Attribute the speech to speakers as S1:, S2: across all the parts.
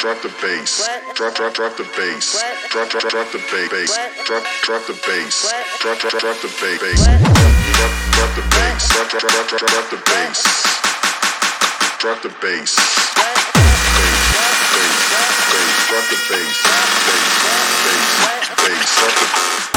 S1: Drop the bass. Drop drop drop the bass. Drop drop drop the bass. Drop drop the bass. Drop drop drop the bass. Drop drop the bass. Drop drop drop drop drop the bass. Drop the bass. Drop the bass. Bass. Bass. Bass. Drop the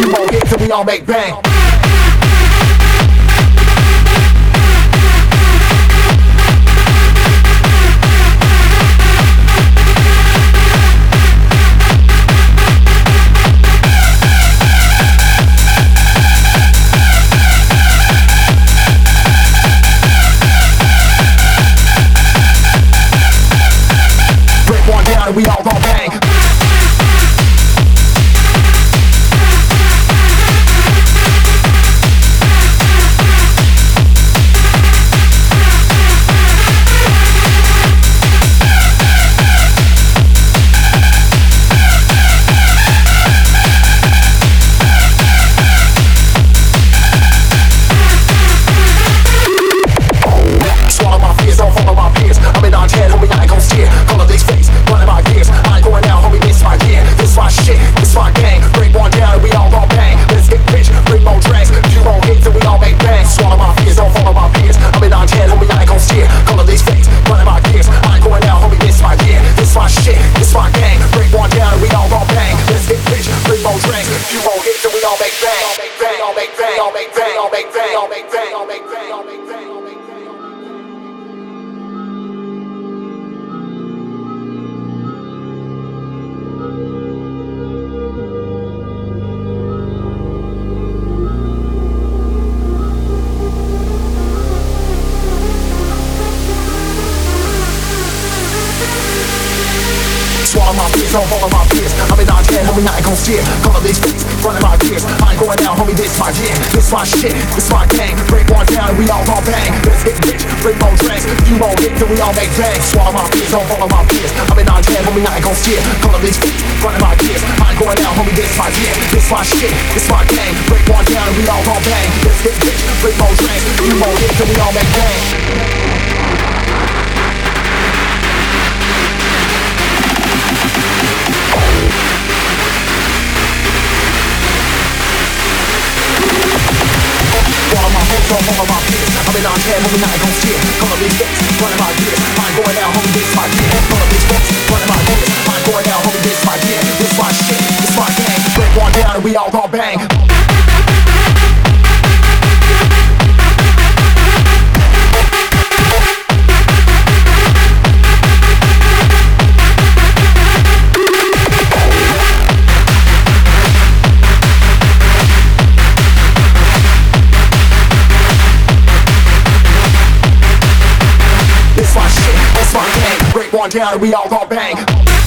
S2: Few more hits and we all make bang. Fears. I'm in on 10, homie, I ain't gon' steer. Color these feet, running my gears. I ain't going out, homie, this my gear. This my shit, this my gang. Break one down we all gon' bang. Let's get rich, bring more drinks. Few more hits and we all make bang. Swallow my fears, don't follow my fears. I'm in on 10, homie, I ain't gon' steer. Color these feet, running my gears. I ain't going out, homie, this my gear. This my shit, this my gang. Break one down we all gon' bang. Let's get rich, bring more drinks. Few more hits and we all make bang. My on all of my peers I'm in on 10, homie, I ain't gon' steer Color these days, running my gears I ain't going out, homie, this my gear Color these days, running my gears I ain't going out, homie, this my gear This my shit, this my gang. Break one down and we all gon' bang down we all gon' bang